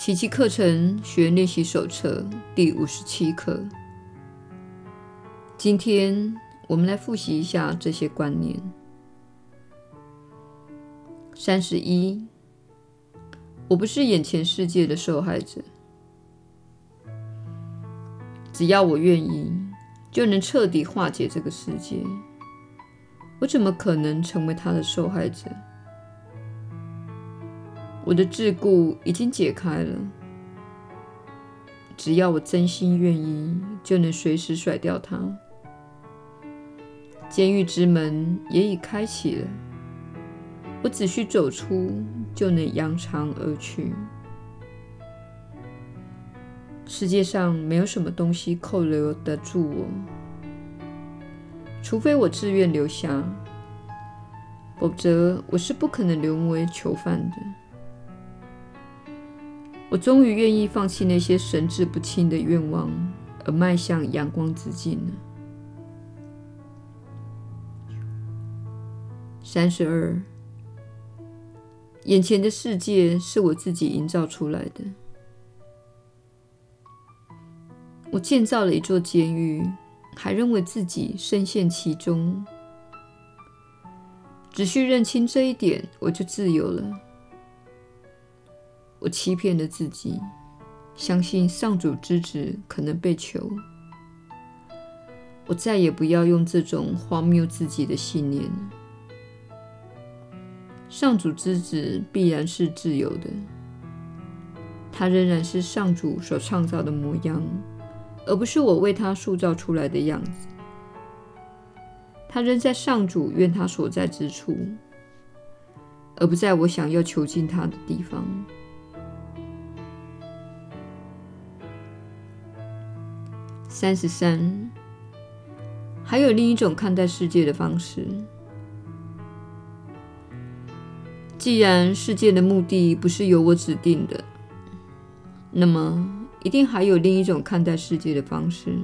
奇迹课程学练习手册第五十七课。今天我们来复习一下这些观念。三十一，我不是眼前世界的受害者。只要我愿意，就能彻底化解这个世界。我怎么可能成为他的受害者？我的桎梏已经解开了，只要我真心愿意，就能随时甩掉它。监狱之门也已开启了，我只需走出，就能扬长而去。世界上没有什么东西扣留得住我，除非我自愿留下，否则我是不可能沦为囚犯的。我终于愿意放弃那些神志不清的愿望，而迈向阳光之境了。三十二，眼前的世界是我自己营造出来的。我建造了一座监狱，还认为自己深陷其中。只需认清这一点，我就自由了。我欺骗了自己，相信上主之子可能被囚。我再也不要用这种荒谬自己的信念。上主之子必然是自由的，他仍然是上主所创造的模样，而不是我为他塑造出来的样子。他仍在上主愿他所在之处，而不在我想要囚禁他的地方。三十三，还有另一种看待世界的方式。既然世界的目的不是由我指定的，那么一定还有另一种看待世界的方式。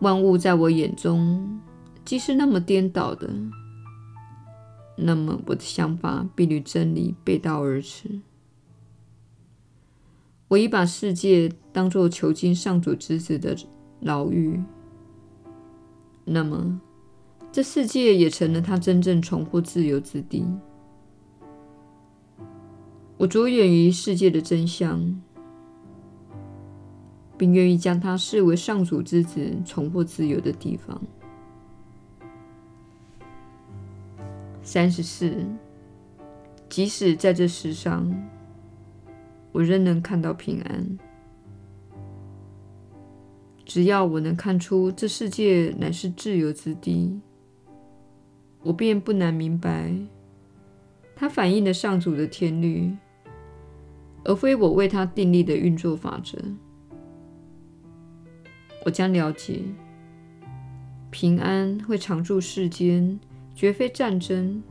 万物在我眼中既是那么颠倒的，那么我的想法必与真理背道而驰。我已把世界当作囚禁上主之子的牢狱，那么这世界也成了他真正重获自由之地。我着眼于世界的真相，并愿意将它视为上主之子重获自由的地方。三十四，即使在这世上。我仍能看到平安。只要我能看出这世界乃是自由之地，我便不难明白，它反映了上主的天律，而非我为它订立的运作法则。我将了解，平安会常驻世间，绝非战争。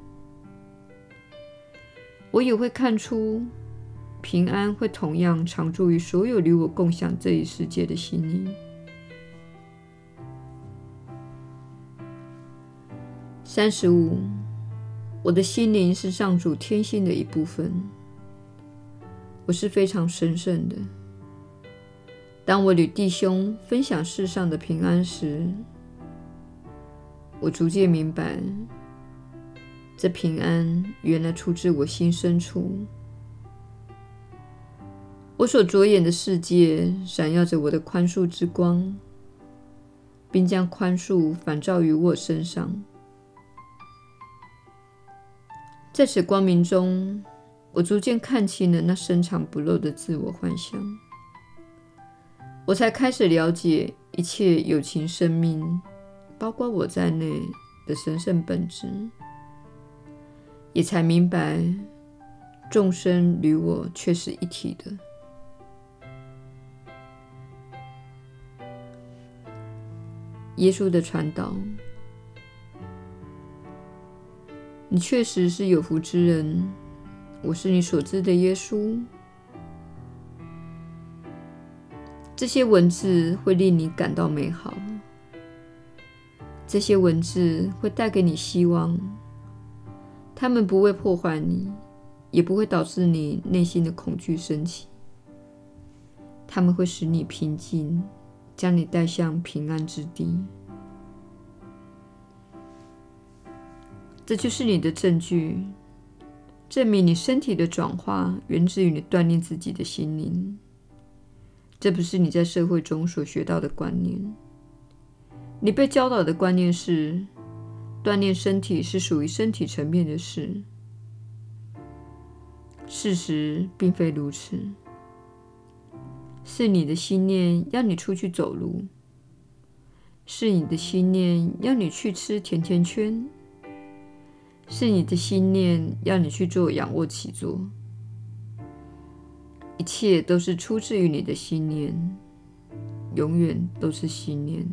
我也会看出。平安会同样常驻于所有与我共享这一世界的心灵。三十五，我的心灵是上主天性的一部分，我是非常神圣的。当我与弟兄分享世上的平安时，我逐渐明白，这平安原来出自我心深处。我所着眼的世界闪耀着我的宽恕之光，并将宽恕反照于我身上。在此光明中，我逐渐看清了那深藏不露的自我幻想。我才开始了解一切有情生命，包括我在内的神圣本质，也才明白众生与我却是一体的。耶稣的传导，你确实是有福之人。我是你所知的耶稣。这些文字会令你感到美好，这些文字会带给你希望。他们不会破坏你，也不会导致你内心的恐惧升起。它们会使你平静，将你带向平安之地。这就是你的证据，证明你身体的转化源自于你锻炼自己的心灵。这不是你在社会中所学到的观念。你被教导的观念是，锻炼身体是属于身体层面的事。事实并非如此，是你的心念要你出去走路，是你的心念要你去吃甜甜圈，是你的心念要你去做仰卧起坐，一切都是出自于你的心念，永远都是心念。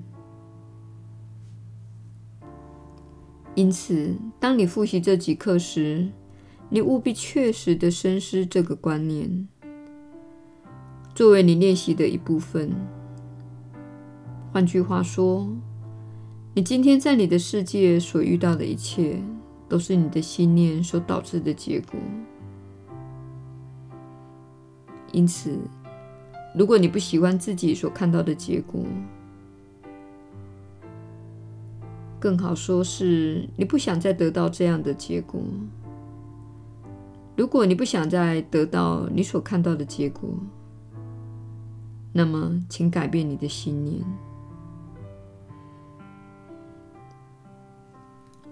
因此，当你复习这几课时，你务必确实的深思这个观念，作为你练习的一部分。换句话说，你今天在你的世界所遇到的一切，都是你的信念所导致的结果。因此，如果你不喜欢自己所看到的结果，更好说是你不想再得到这样的结果。如果你不想再得到你所看到的结果，那么请改变你的信念。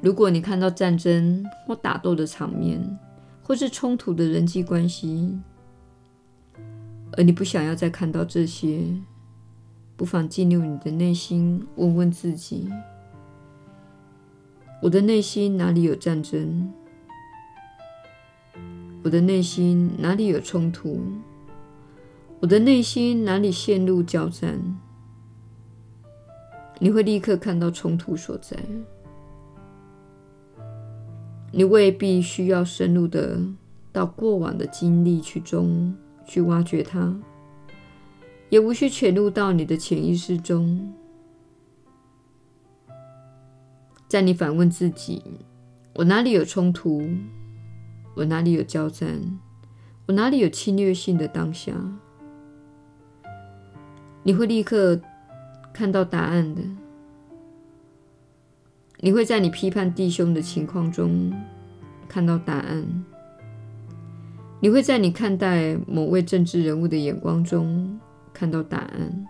如果你看到战争或打斗的场面，或是冲突的人际关系，而你不想要再看到这些，不妨进入你的内心，问问自己。我的内心哪里有战争？我的内心哪里有冲突？我的内心哪里陷入交战？你会立刻看到冲突所在。你未必需要深入的到过往的经历去中去挖掘它，也无需潜入到你的潜意识中。在你反问自己：“我哪里有冲突？我哪里有交战？我哪里有侵略性的当下？”你会立刻看到答案的。你会在你批判弟兄的情况中看到答案。你会在你看待某位政治人物的眼光中看到答案。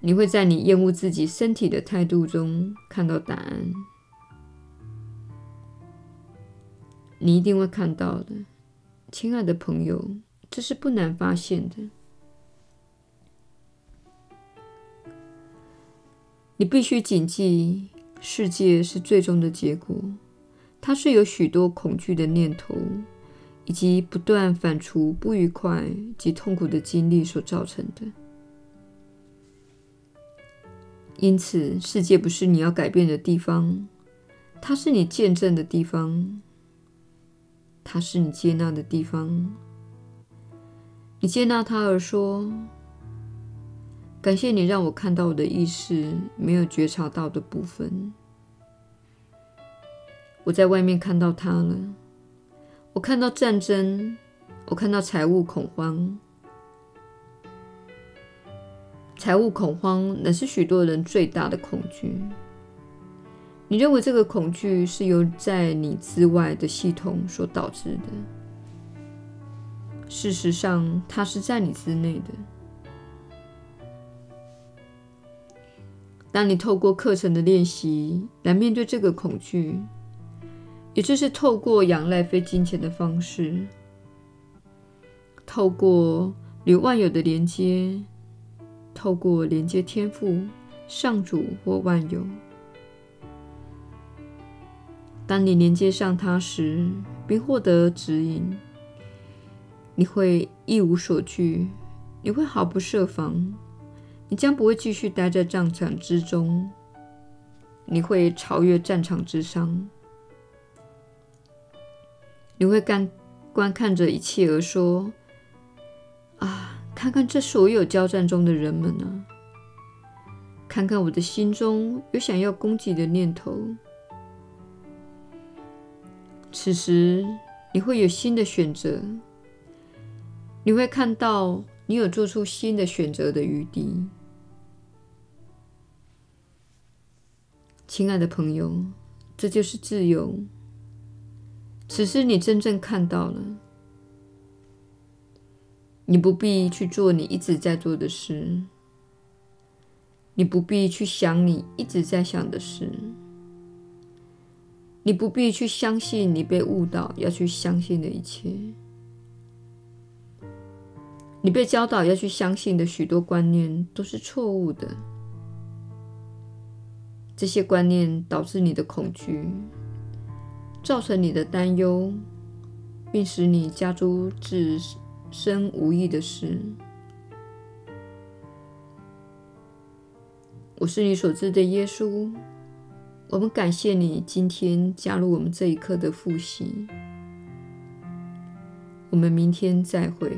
你会在你厌恶自己身体的态度中看到答案。你一定会看到的，亲爱的朋友，这是不难发现的。你必须谨记，世界是最终的结果，它是由许多恐惧的念头以及不断反刍不愉快及痛苦的经历所造成的。因此，世界不是你要改变的地方，它是你见证的地方，它是你接纳的地方。你接纳它而说：“感谢你让我看到我的意识没有觉察到的部分。我在外面看到它了，我看到战争，我看到财务恐慌。”财务恐慌乃是许多人最大的恐惧。你认为这个恐惧是由在你之外的系统所导致的？事实上，它是在你之内的。当你透过课程的练习来面对这个恐惧，也就是透过仰赖非金钱的方式，透过与万有的连接。透过连接天赋、上主或万有，当你连接上它时，并获得指引，你会一无所惧，你会毫不设防，你将不会继续待在战场之中，你会超越战场之上，你会干观看着一切而说：“啊！”看看这所有交战中的人们啊！看看我的心中有想要攻击的念头。此时，你会有新的选择，你会看到你有做出新的选择的余地。亲爱的朋友，这就是自由。此时你真正看到了，你不必去做你一直在做的事，你不必去想你一直在想的事，你不必去相信你被误导要去相信的一切，你被教导要去相信的许多观念都是错误的。这些观念导致你的恐惧，造成你的担忧，并使你加诸自身无益的事。我是你所知的耶稣。我们感谢你今天加入我们这一刻的复习。我们明天再会。